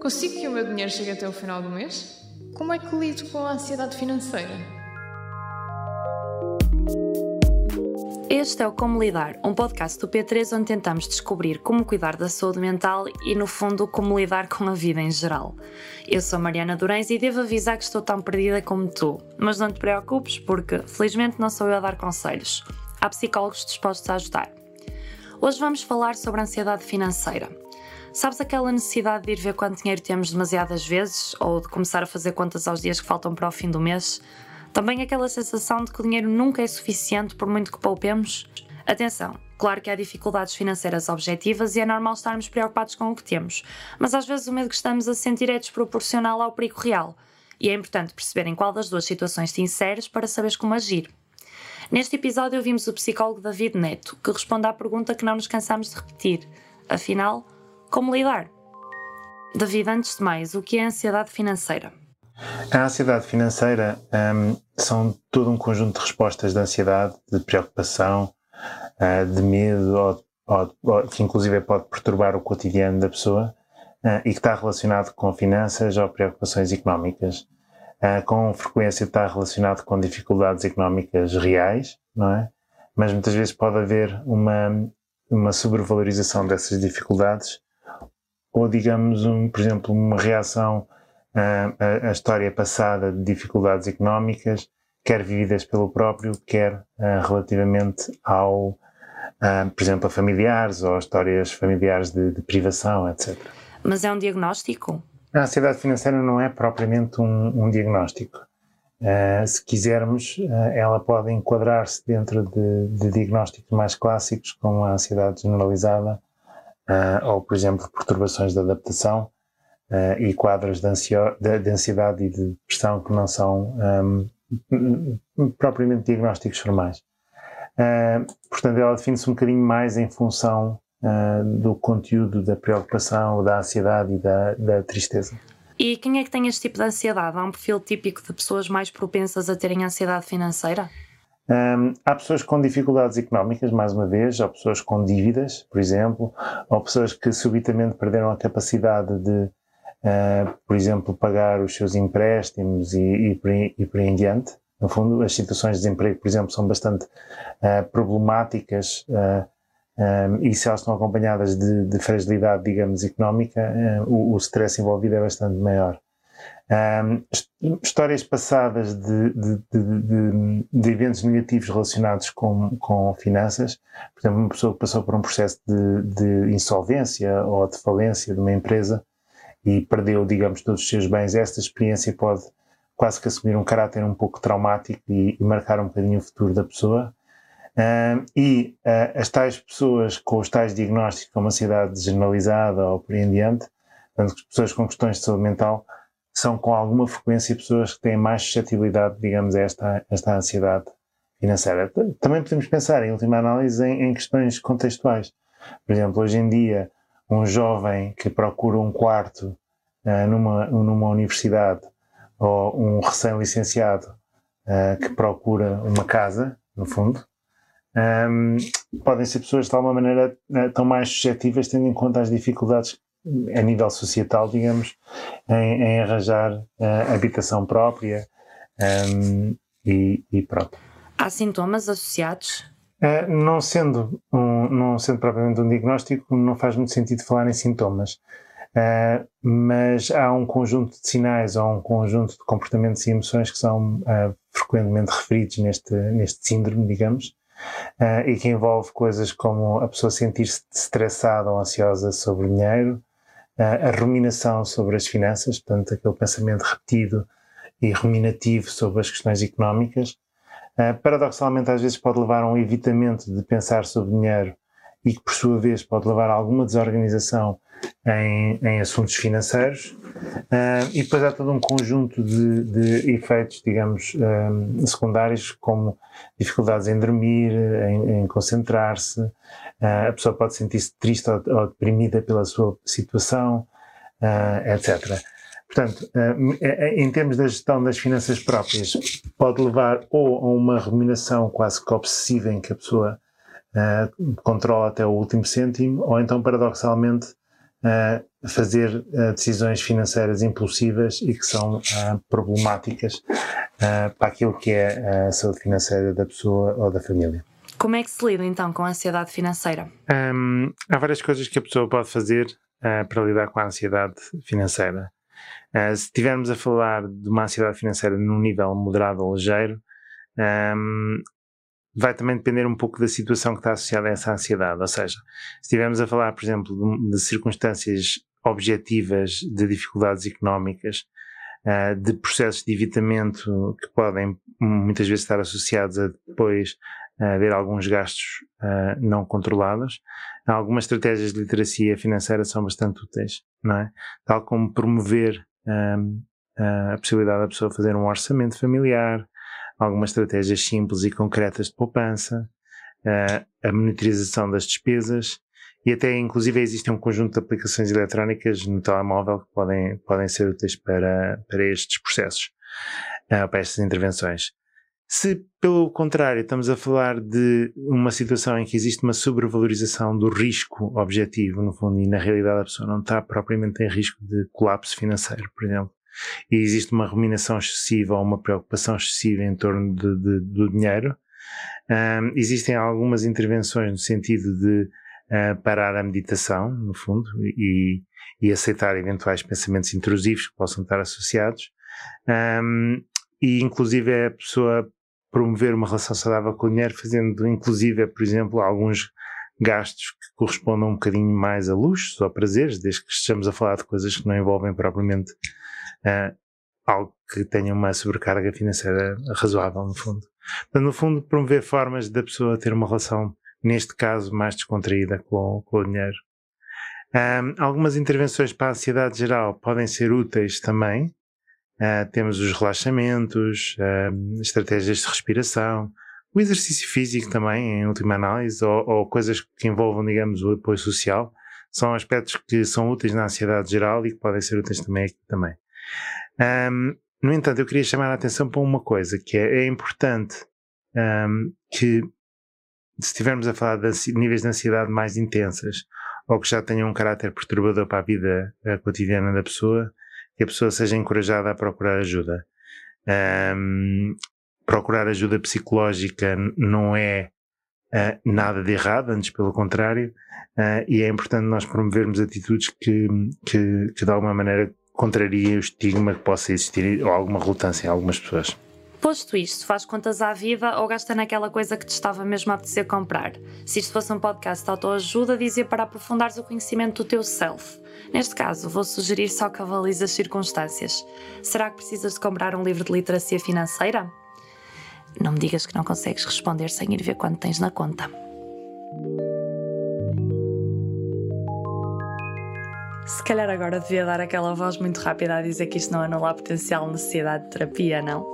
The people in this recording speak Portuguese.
Consigo que o meu dinheiro chegue até o final do mês? Como é que lido com a ansiedade financeira? Este é o Como Lidar, um podcast do P3 onde tentamos descobrir como cuidar da saúde mental e, no fundo, como lidar com a vida em geral. Eu sou Mariana Durães e devo avisar que estou tão perdida como tu, mas não te preocupes porque, felizmente, não sou eu a dar conselhos. Há psicólogos dispostos a ajudar. Hoje vamos falar sobre a ansiedade financeira. Sabes aquela necessidade de ir ver quanto dinheiro temos demasiadas vezes ou de começar a fazer contas aos dias que faltam para o fim do mês? Também aquela sensação de que o dinheiro nunca é suficiente por muito que poupemos? Atenção, claro que há dificuldades financeiras objetivas e é normal estarmos preocupados com o que temos, mas às vezes o medo que estamos a sentir é desproporcional ao perigo real. E é importante perceber em qual das duas situações te inseres para saberes como agir. Neste episódio ouvimos o psicólogo David Neto, que responde à pergunta que não nos cansamos de repetir. Afinal, como lidar? David, antes de mais, o que é a ansiedade financeira? A ansiedade financeira um, são todo um conjunto de respostas de ansiedade, de preocupação, uh, de medo, ou, ou, ou, que inclusive pode perturbar o cotidiano da pessoa uh, e que está relacionado com finanças ou preocupações económicas. Uh, com frequência está relacionado com dificuldades económicas reais, não é? Mas muitas vezes pode haver uma, uma sobrevalorização dessas dificuldades ou digamos, um, por exemplo, uma reação à, à história passada de dificuldades económicas, quer vividas pelo próprio, quer uh, relativamente ao, uh, por exemplo, a familiares ou histórias familiares de, de, privação, etc. Mas é um diagnóstico? A ansiedade financeira não é propriamente um, um diagnóstico. Uh, se quisermos, ela pode enquadrar-se dentro de, de, diagnósticos mais clássicos, como a ansiedade generalizada, uh, ou, por exemplo, perturbações de adaptação uh, e quadros de, de, de, ansiedade e de depressão que não são um, propriamente diagnósticos formais. Uh, portanto, ela define-se um bocadinho mais em função do conteúdo da preocupação, da ansiedade e da, da tristeza. E quem é que tem este tipo de ansiedade? Há um perfil típico de pessoas mais propensas a terem ansiedade financeira? Um, há pessoas com dificuldades económicas, mais uma vez, ou pessoas com dívidas, por exemplo, ou pessoas que subitamente perderam a capacidade de, uh, por exemplo, pagar os seus empréstimos e, e, por, e por aí em diante. No fundo, as situações de desemprego, por exemplo, são bastante uh, problemáticas uh, um, e se elas estão acompanhadas de, de fragilidade, digamos, económica, o, o stress envolvido é bastante maior. Um, histórias passadas de, de, de, de, eventos negativos relacionados com, com finanças, por exemplo, uma pessoa que passou por um processo de, insolvência ou de falência de uma empresa e perdeu, digamos, todos os seus bens, esta experiência pode quase que assumir um caráter um pouco traumático e, e marcar um bocadinho o futuro da pessoa. Um, e uh, as tais pessoas com os tais diagnósticos como ansiedade generalizada ou por em diante, portanto, as pessoas com questões de saúde mental, são com alguma frequência pessoas que têm mais suscetibilidade, digamos, a esta, esta ansiedade financeira. Também podemos pensar, em última análise, em, em, questões contextuais. Por exemplo, hoje em dia, um jovem que procura um quarto uh, numa, numa universidade ou um recém-licenciado uh, que procura uma casa, no fundo, um, podem ser pessoas de alguma maneira uh, tão mais suscetíveis, tendo em conta as dificuldades a nível societal, digamos, em, em arranjar uh, habitação própria um, e, e pronto. Há sintomas associados? Uh, não, sendo um, não sendo propriamente um diagnóstico, não faz muito sentido falar em sintomas. Uh, mas há um conjunto de sinais ou um conjunto de comportamentos e emoções que são uh, frequentemente referidos neste, neste síndrome, digamos, uh, e que envolve coisas como a pessoa sentir-se estressada ou ansiosa sobre o dinheiro, a ruminação sobre as finanças, portanto, aquele pensamento repetido e ruminativo sobre as questões económicas. Uh, paradoxalmente, às vezes pode levar a um evitamento de pensar sobre dinheiro e que, por sua vez, pode levar a alguma desorganização em, em assuntos financeiros. Uh, e depois há todo um conjunto de, de efeitos, digamos, um, secundários, como dificuldades em dormir, em, em concentrar-se, uh, a pessoa pode sentir-se triste ou, ou, deprimida pela sua situação, uh, etc. Portanto, em termos da gestão das finanças próprias, pode levar ou a uma ruminação quase que obsessiva em que a pessoa controla até o último cêntimo, ou então, paradoxalmente, uh, fazer uh, decisões financeiras impulsivas e que são uh, problemáticas para aquilo que é a saúde financeira da pessoa ou da família. Como é que se lida então com a ansiedade financeira? Um, há várias coisas que a pessoa pode fazer para lidar com a ansiedade financeira. se estivermos a falar de uma ansiedade financeira num nível moderado ou ligeiro, um, vai também depender um pouco da situação que está associada a essa ansiedade. Ou seja, se estivermos a falar, por exemplo, de, circunstâncias objetivas de dificuldades económicas, uh, de processos de evitamento que podem muitas vezes estar associados a depois uh, haver alguns gastos uh, não controlados, algumas estratégias de literacia financeira são bastante úteis, não é? Tal como promover a possibilidade da pessoa fazer um orçamento familiar, algumas estratégias simples e concretas de poupança, uh, a monitorização das despesas e até inclusive existe um conjunto de aplicações eletrónicas no telemóvel que podem, podem ser úteis para, para estes processos, uh, para estas intervenções. Se, pelo contrário, estamos a falar de uma situação em que existe uma sobrevalorização do risco objetivo, no fundo, e na realidade a pessoa não está propriamente em risco de colapso financeiro, por exemplo, e existe uma ruminação excessiva ou uma preocupação excessiva em torno de, de, do dinheiro. Um, existem algumas intervenções no sentido de uh, parar a meditação, no fundo, e, e, aceitar eventuais pensamentos intrusivos que possam estar associados. Um, e, inclusive, é a pessoa promover uma relação saudável com o dinheiro, fazendo, inclusive, por exemplo, alguns gastos que correspondam um bocadinho mais a luxos ou a prazeres, desde que estejamos a falar de coisas que não envolvem propriamente uh, algo que tenha uma sobrecarga financeira razoável, no fundo. Portanto, no fundo, promover formas da pessoa ter uma relação, neste caso, mais descontraída com, com o dinheiro. Um, algumas intervenções para a ansiedade geral podem ser úteis também. Uh, temos os relaxamentos, uh, estratégias de respiração, o exercício físico também, em última análise, ou, ou, coisas que envolvam, digamos, o apoio social, são aspectos que são úteis na ansiedade geral e que podem ser úteis também aqui também. Um, no entanto, eu queria chamar a atenção para uma coisa, que é, é importante um, que, se estivermos a falar de níveis de ansiedade mais intensas, ou que já tenham um caráter perturbador para a vida a cotidiana da pessoa, que a pessoa seja encorajada a procurar ajuda. Um, procurar ajuda psicológica não é uh, nada de errado, antes pelo contrário, uh, e é importante nós promovermos atitudes que, que, que de alguma maneira contraria o estigma que possa existir ou alguma relutância em algumas pessoas. Posto isto, faz contas à vida ou gasta naquela coisa que te estava mesmo a apetecer comprar? Se isto fosse um podcast de autoajuda, dizia para aprofundares o conhecimento do teu self. Neste caso, vou sugerir só que avalies as circunstâncias. Será que precisas de comprar um livro de literacia financeira? Não me digas que não consegues responder sem ir ver quanto tens na conta. Se calhar agora devia dar aquela voz muito rápida a dizer que isto não anula a potencial necessidade de terapia, não?